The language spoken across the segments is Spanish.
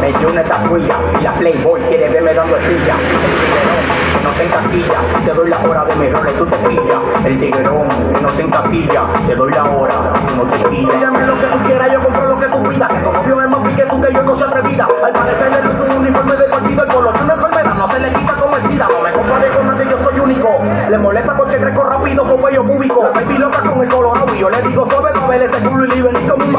Me dio una estatuilla y la Playboy quiere verme dando el estilla. No se encasquilla, te doy la hora de mejores tu topilla. El tiguerón, no se encasquilla, te doy la hora, no te pilla. Pídeme lo que tú quieras, yo compro lo que tú pidas. Que como yo es más pique tú que yo no se atrevida. Al parecer no es un uniforme de partido, el color de una enfermedad no se le quita con el sida. No me comparé con nadie, yo soy único. Le molesta porque crezco rápido con cuello público. La loca con el colorado y yo le digo suave, no ese culo y libre ni como un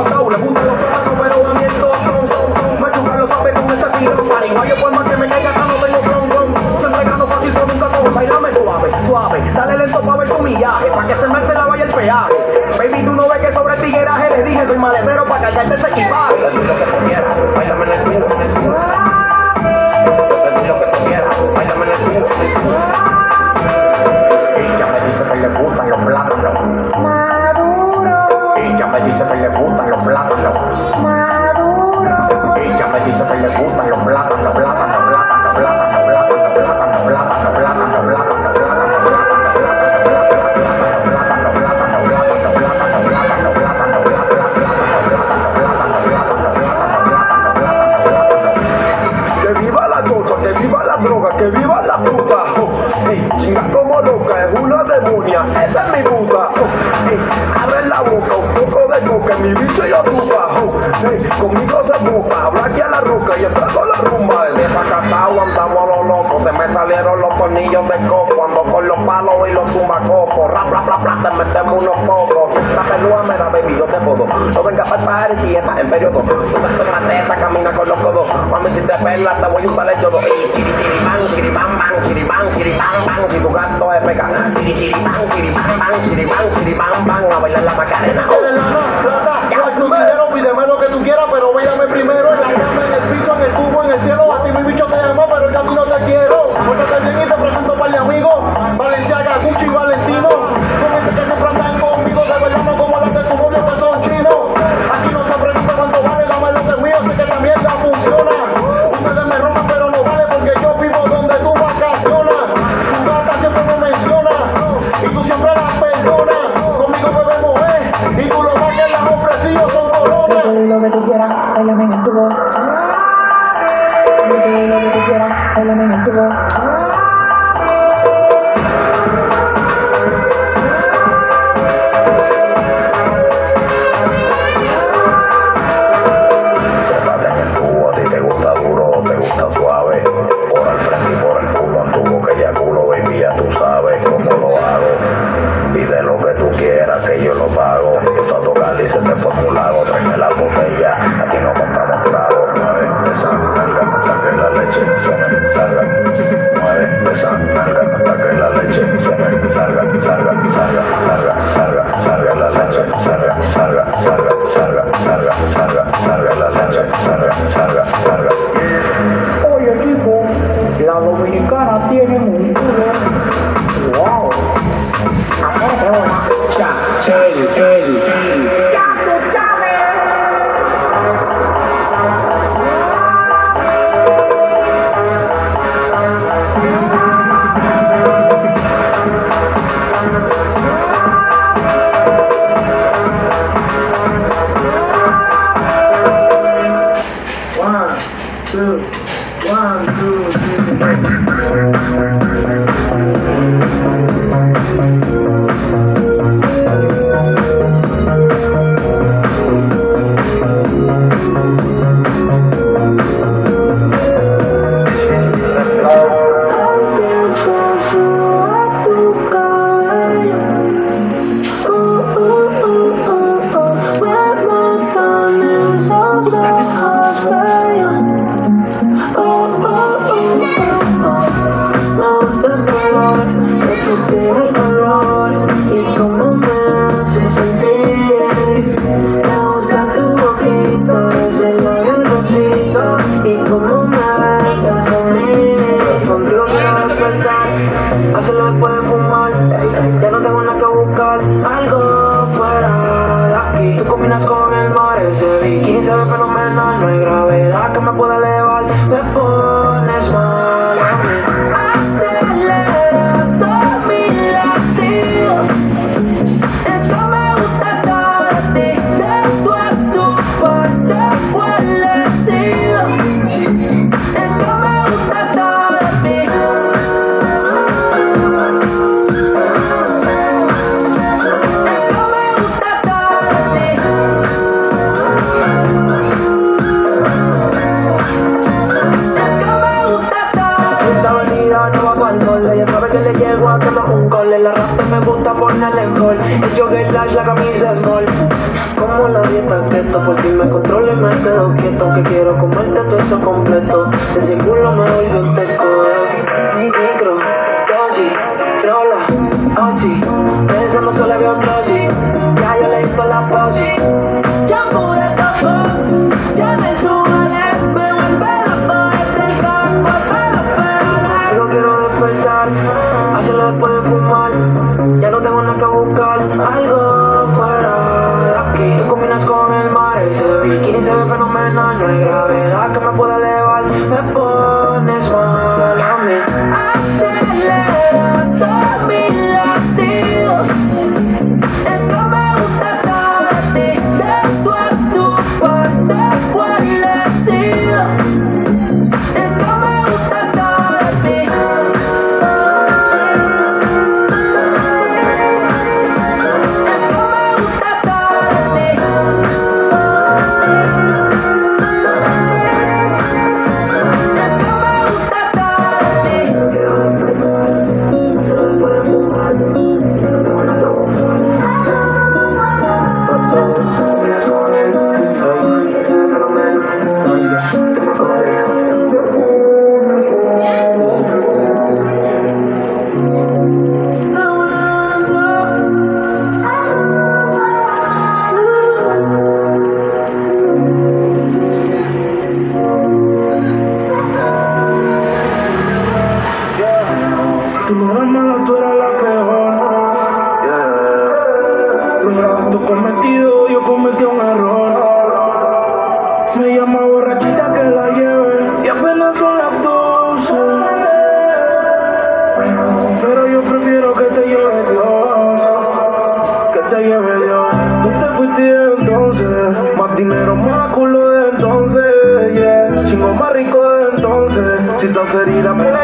Precisam sair a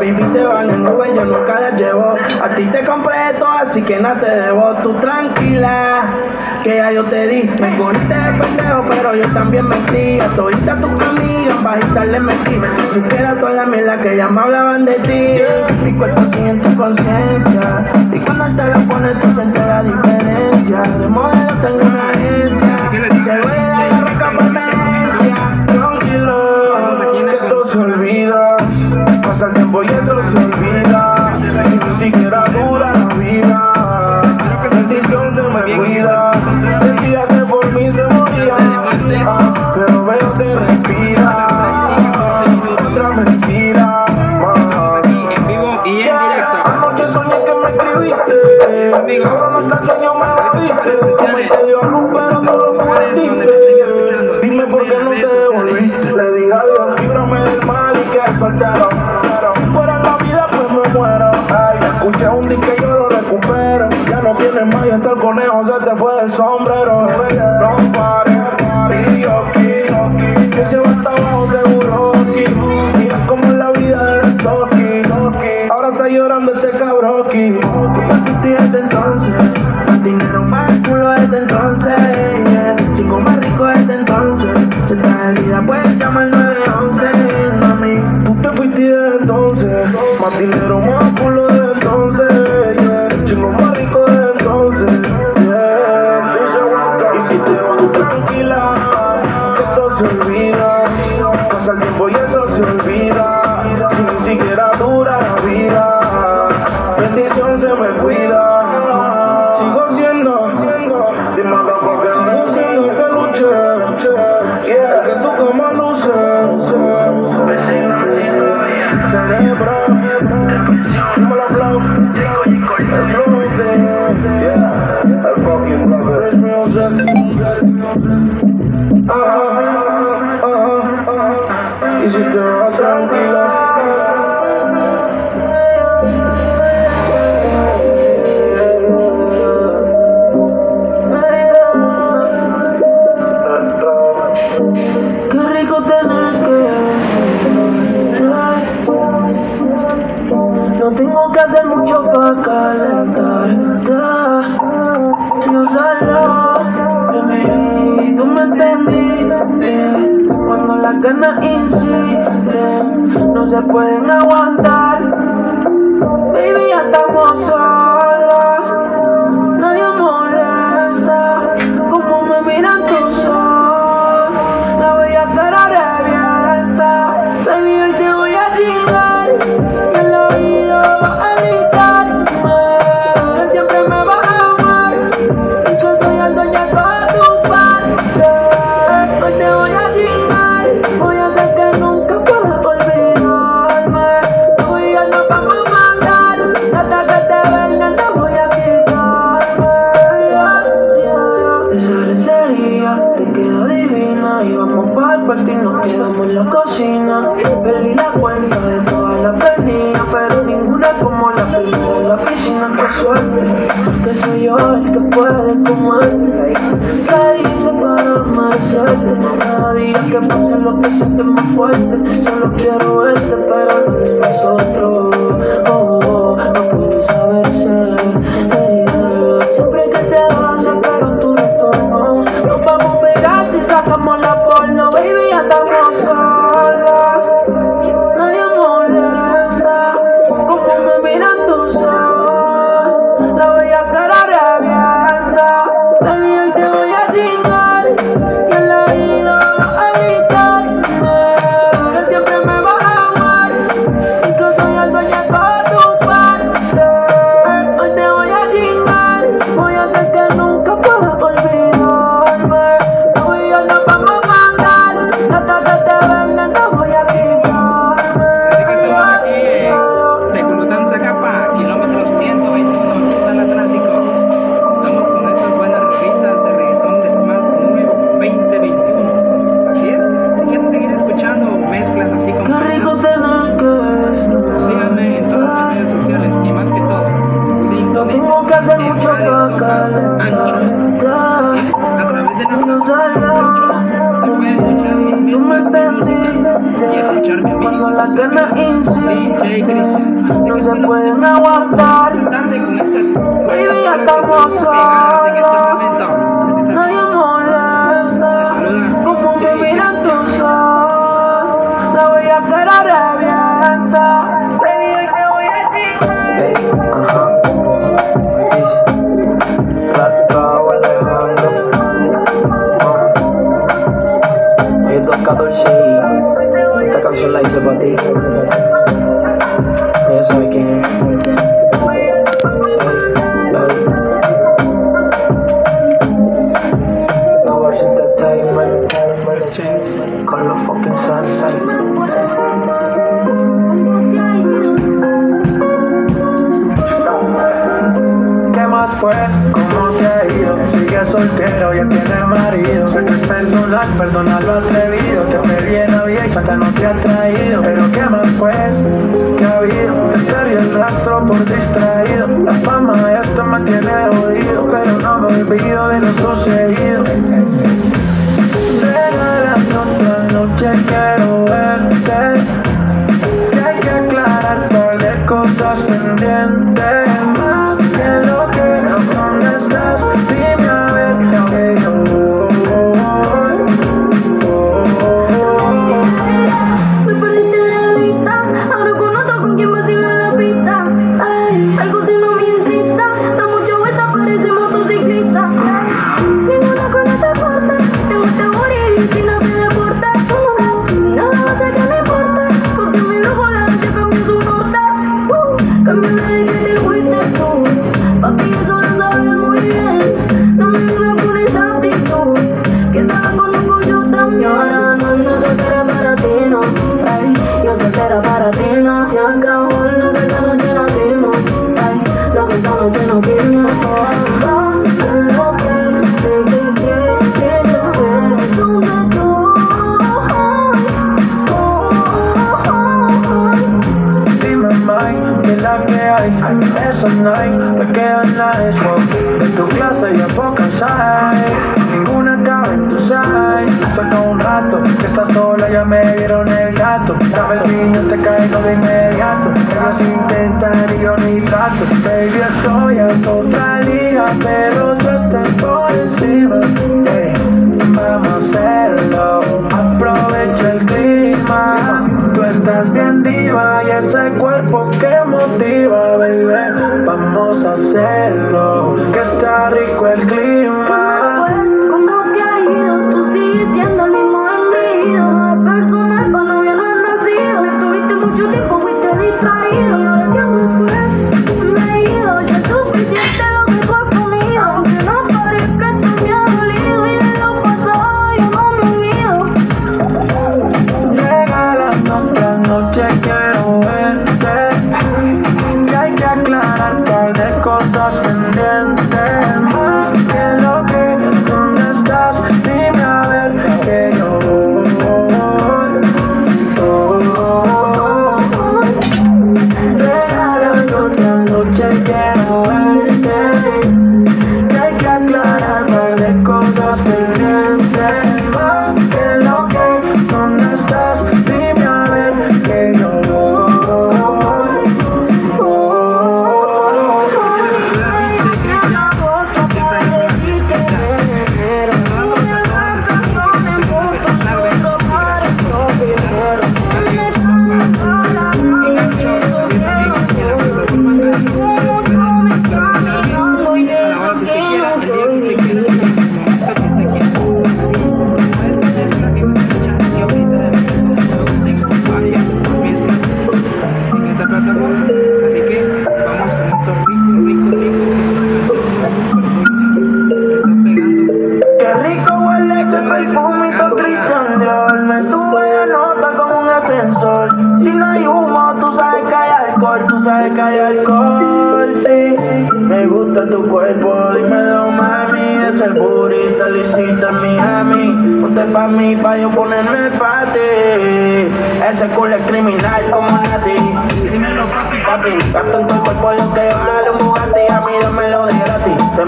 Las se van en nube, yo nunca las llevo. A ti te compré esto, así que nada te debo. Tú tranquila, que ya yo te di. Me cogiste de pendejo, pero yo también mentí. A todita tus amigas, bajita le mentí. Si supiera toda la mierda que ya me hablaban de ti. Mi cuerpo siente conciencia. Y cuando te lo pones, tú sientes la diferencia. De modelo tengo una agencia. Te voy a dar la roca por. Tranquilo, que todo se olvida. al tiempo y lo. Ya no tienes más y hasta el conejo se te fue el sombrero. Se pueden aguantar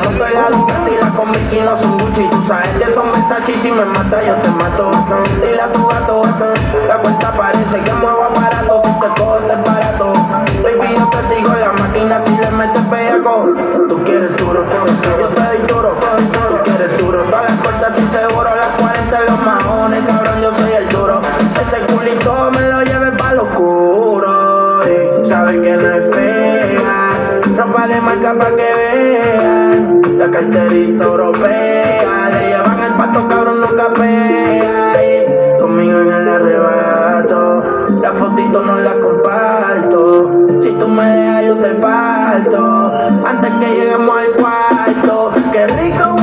Rompe la con son Gucci Tú sabes que son mensajes y si me mata yo te mato Dile a tu gato, la puerta parece que muevo aparato Si te cojo te barato. Baby yo te sigo en la máquina si le metes pedaco Tú quieres duro, yo te doy duro Tú quieres duro, todas las cortas sin seguro Las 40 los mahones, cabrón yo soy el duro. Ese culito me lo lleve pa' lo oscuro eh. Sabes que no es fea Ropa de marca pa' que veas la carterita europea. Le llevan el pato, cabrón, nunca pega. Conmigo en el arrebato, la fotito no la comparto. Si tú me dejas, yo te parto. Antes que lleguemos al cuarto, qué rico.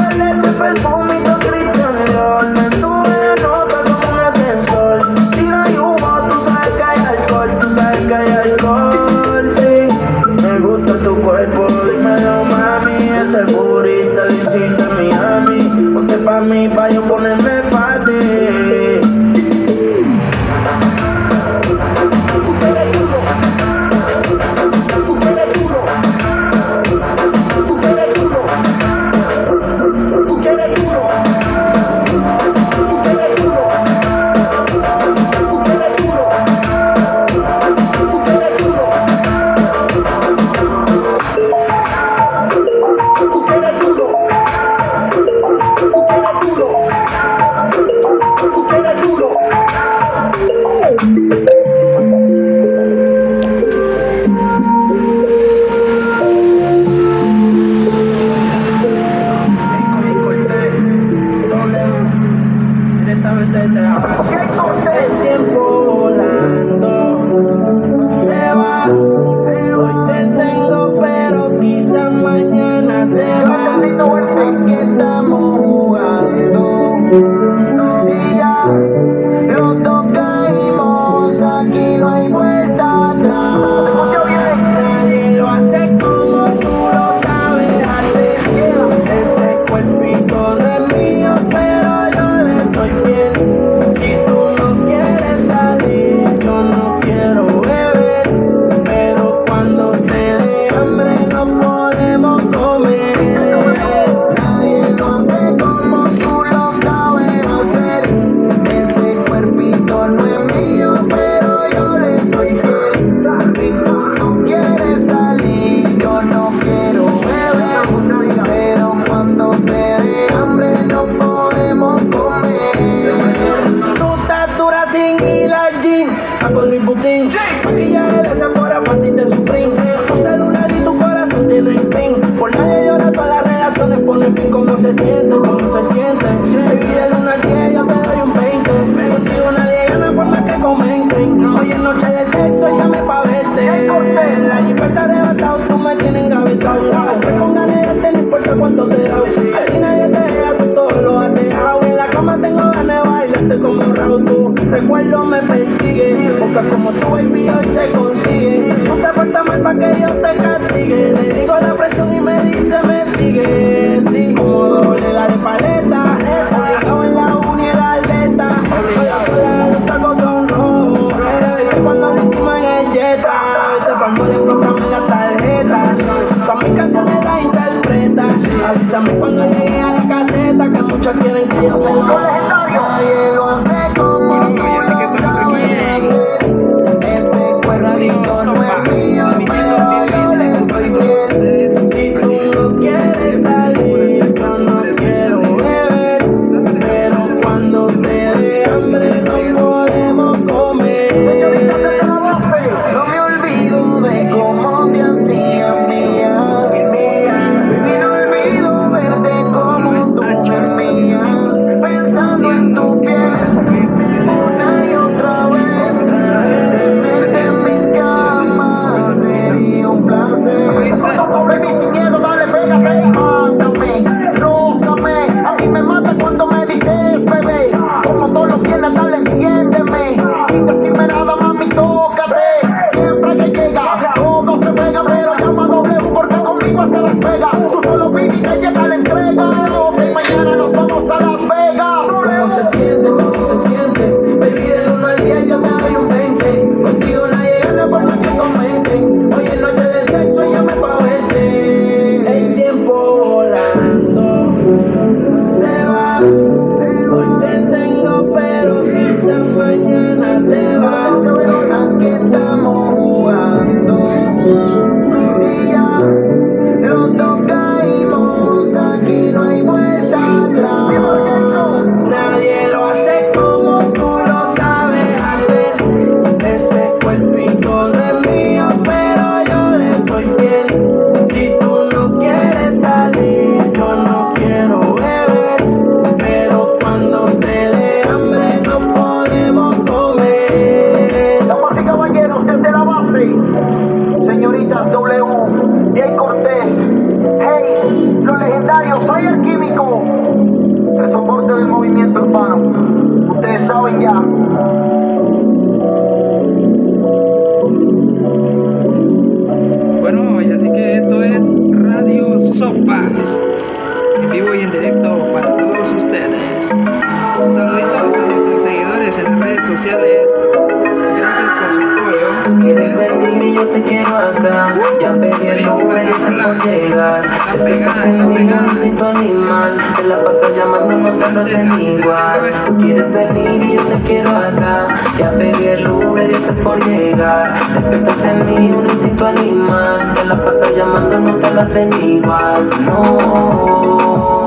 Hacen igual. No,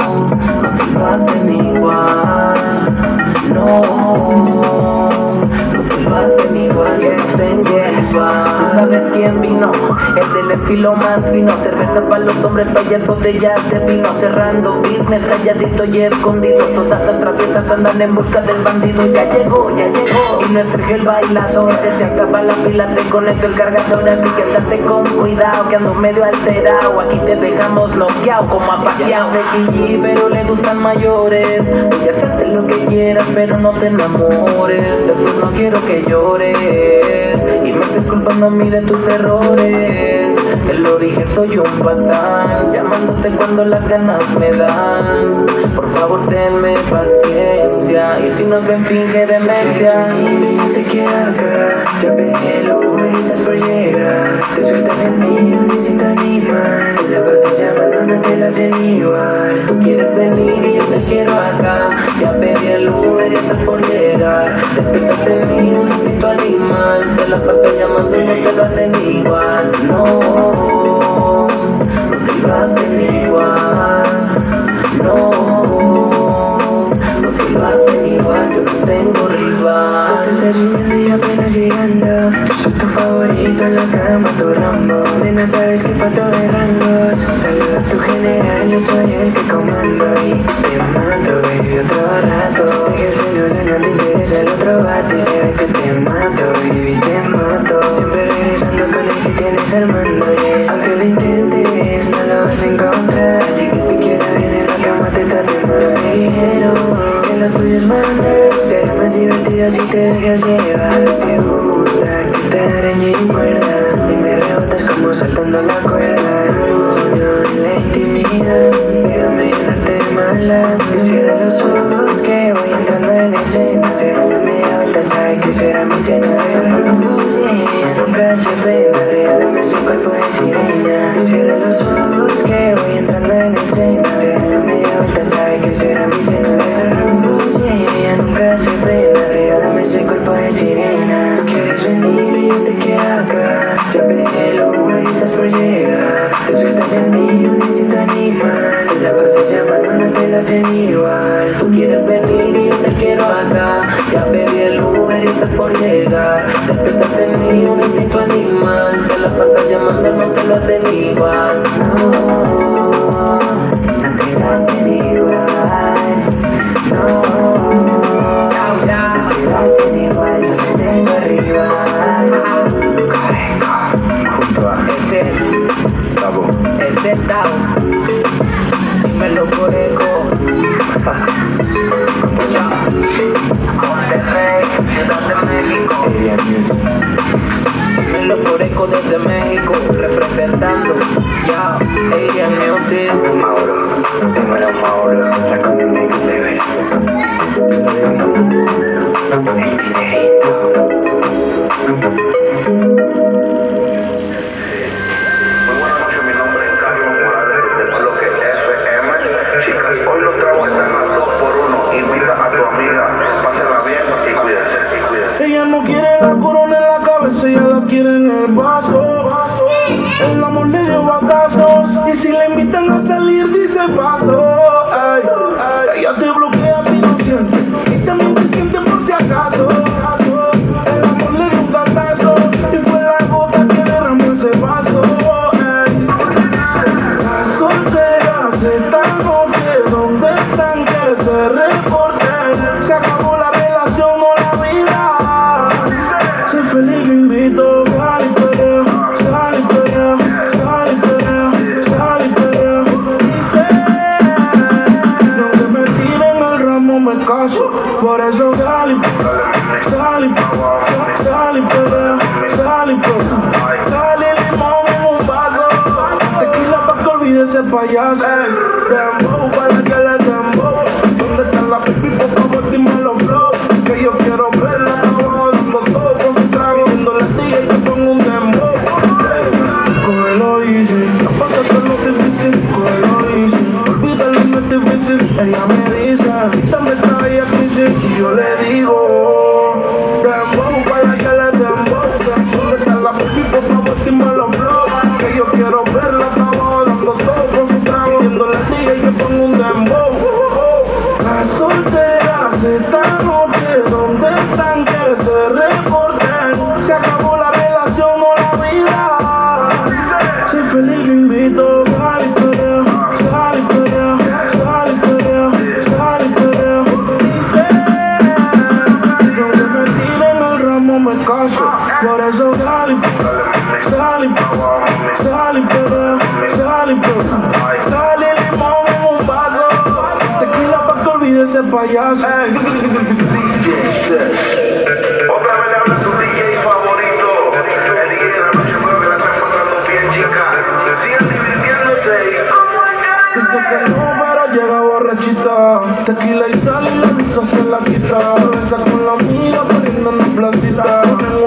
no te lo hacen igual. No. No te lo hacen igual que tengo igual. Sabes quién vino, el del estilo más fino. Cerveza para los hombres, varias botellas de vino. Cerrando business, calladito y escondido. Todas las traviesas andan en busca del bandido. Ya llegó, ya llegó. Y no es Sergio el bailador. Se te acaba la pila, te conecto el cargador. Así que andate con cuidado, que ando medio alterado. Aquí te dejamos noqueado como apateado. Becky pero le gustan mayores. Voy a hacerte lo que quieras, pero no te enamores. Después no quiero que llores. Y me estés culpando a mí de tus errores. Te lo dije, soy un patán. Llamándote cuando las ganas me dan. Por favor, tenme paciencia. Y si nos ven, finge demencia. Te quiero Uber y estás por llegar. Te sueltas en mí, un instinto animal. Te la pasas llamando, no te lo hacen igual. Tú quieres venir y yo te quiero acá. Ya pedí el Uber y estás por llegar. Despiertas en mí, un instinto animal. Te la pasas llamando, no te lo hacen igual. No, no te lo hacen igual. No, igual yo no tengo rival. Este te estás mirando y apenas llegando. Yo soy tu favorito en la cama, tu rambo. Nena, sabes que pato de rangos. Saluda a tu general, yo soy el que comando. Y te mato, baby, otro rato. Deja el celular, no te interesa el otro vato. Y sabes que te mato, baby, te mato. Siempre regresando con el que tienes al mando, yeah. Aunque lo intentes, no lo vas a encontrar. El que te quiera bien en la cama, te trate mal, Será más divertida si te dejas llevar. Te gusta que te arañe y muerda. Y me rebotas como saltando la cuerda. Yo en la intimidad Déjame llenarte de maldad. Que cierra los ojos que voy entrando en escena. Será la media vuelta, sabe que será mi señal Nunca se ofenda, regálame su cuerpo de sirena. Que cierra los ojos que voy entrando en the revisar la vista en la guitarra, esa con la mía poniéndonos placita.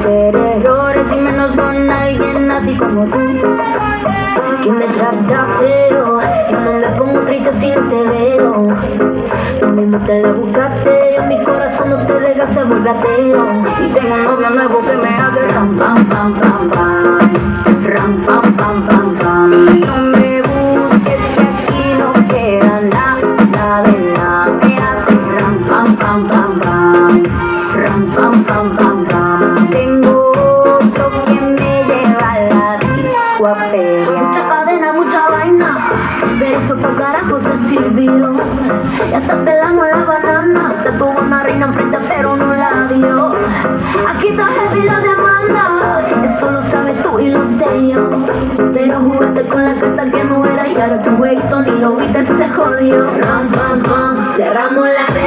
cometer errores y menos con alguien así como tú. Que me trata feo, yo no la pongo triste si no te veo. Tú mismo te la buscaste, yo mi corazón no te regasa, vuelve ateo. Y tengo un novio nuevo que me hace pam, pam, pam, pam. Pero jugaste con la carta que no era y ahora tu jueguito ni lo viste se jodió. Ram, pam, pam, cerramos la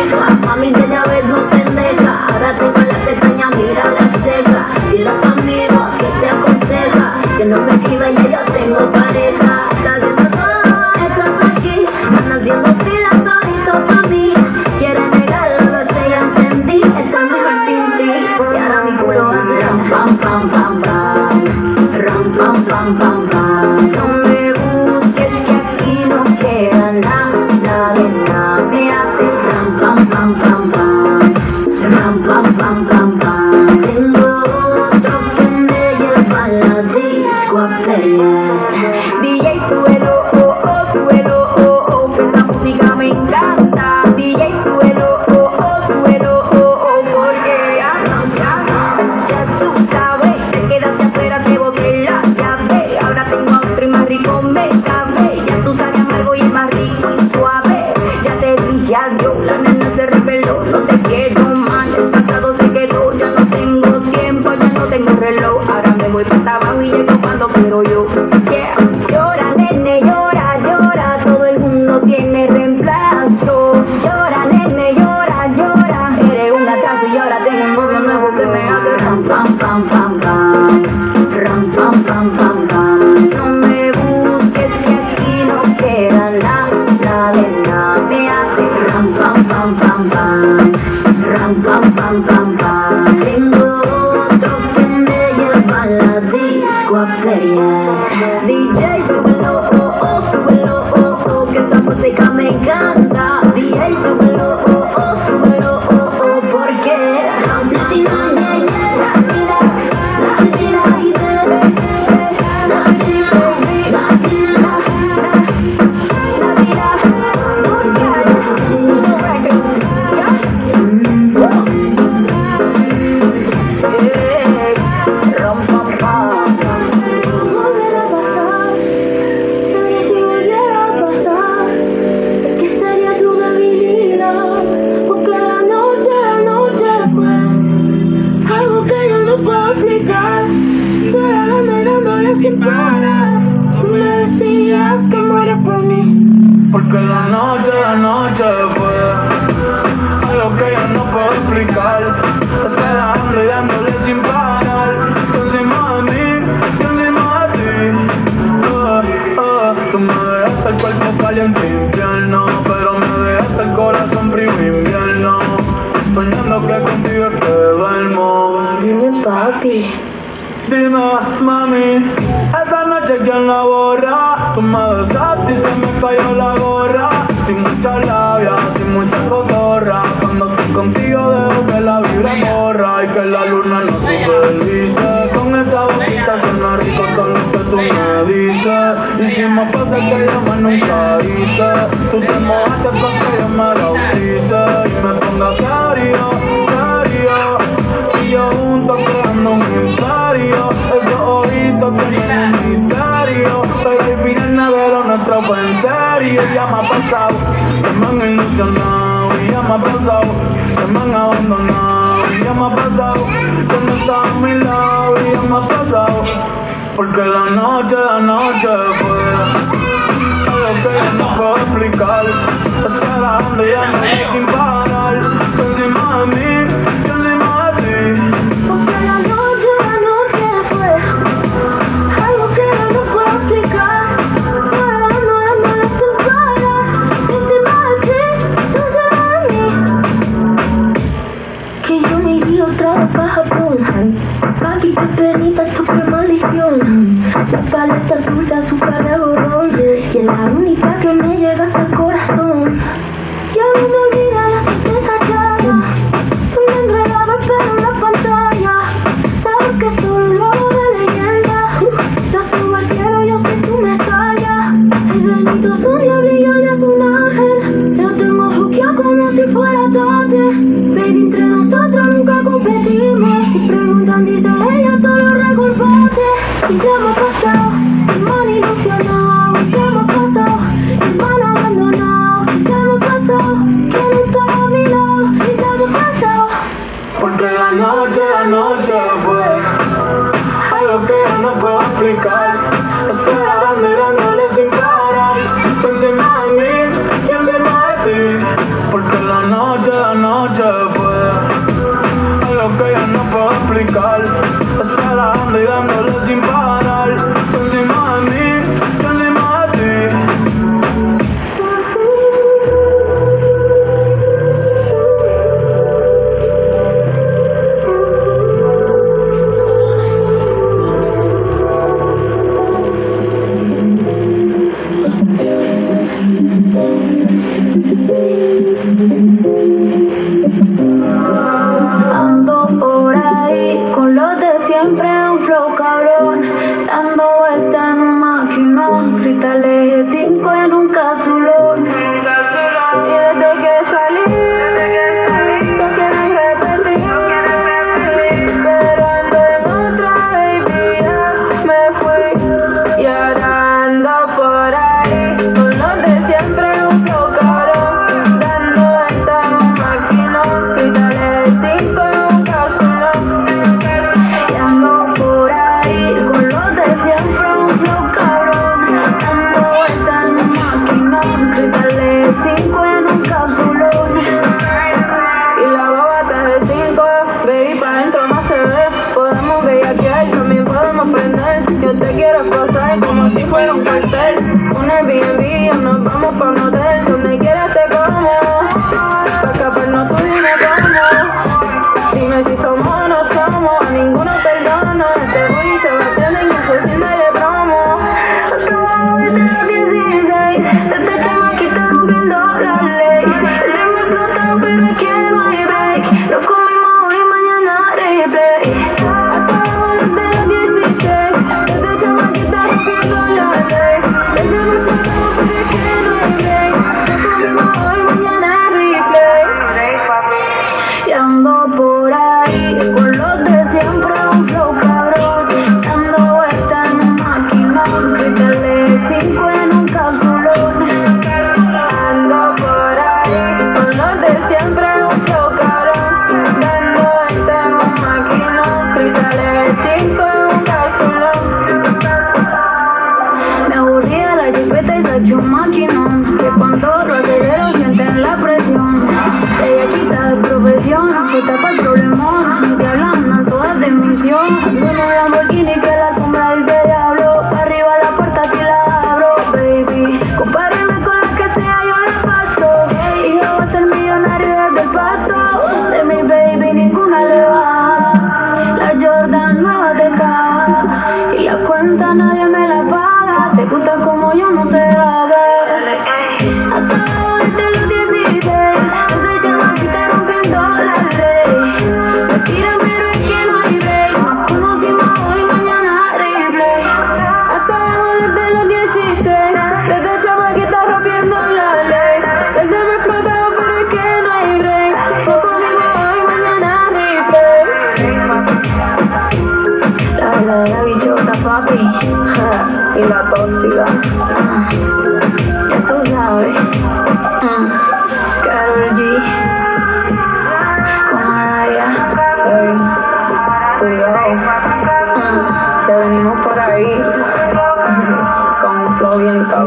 Korea. DJ otra fue en serio, ya me ha pasado. El man ilusionado, ya me ha pasado. El man abandonado, ya me ha pasado. Cuando estaba a mi lado, ya me ha. Porque la noche, la noche fue algo que no puedo explicar. Hacia la onda ya me sin parar. Encima de mí,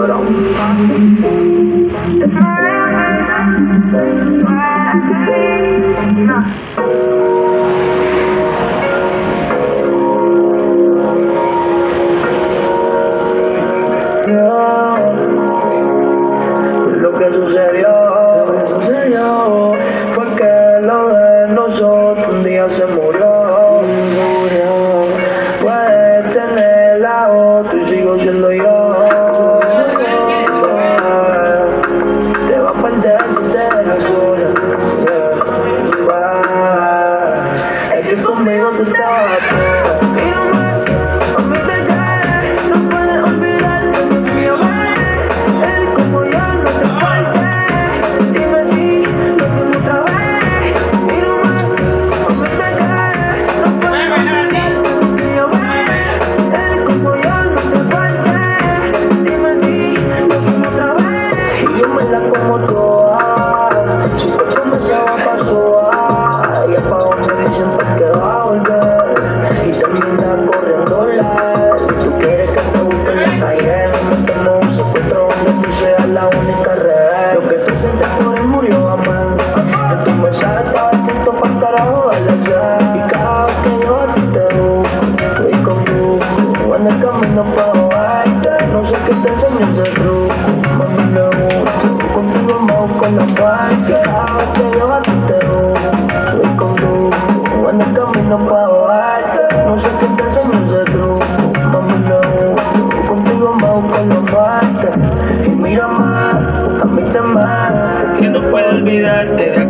Lo que sucedió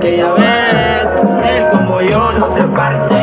parte, ya ves, él como yo no te parte.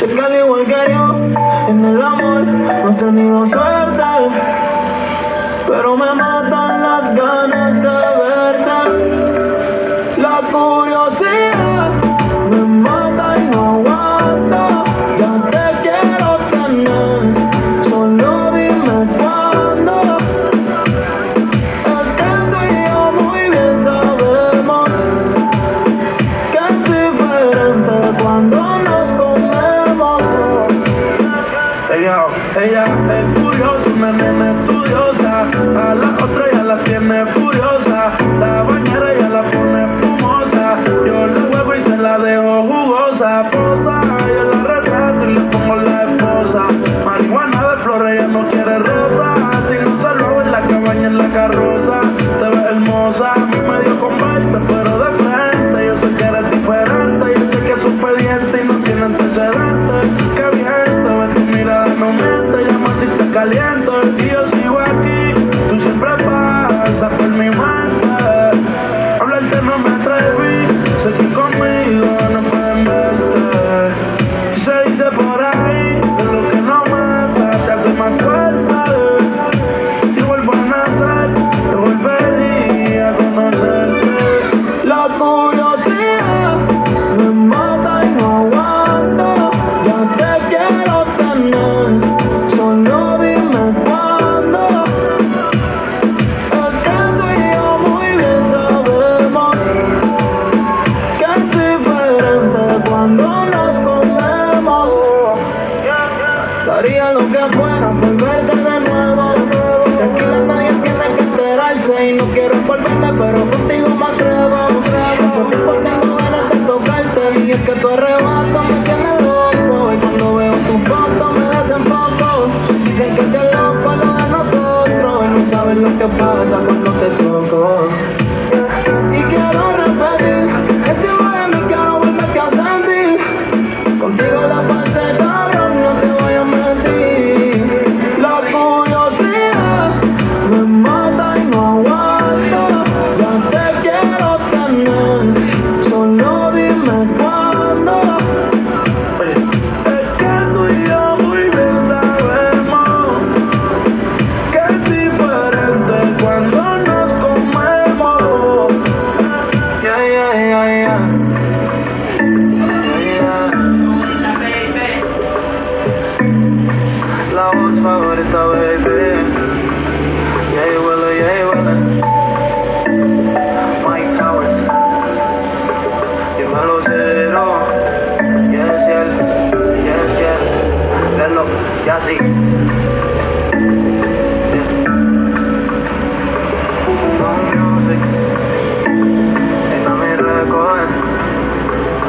Sé que al igual que yo, en el amor no has tenido suerte.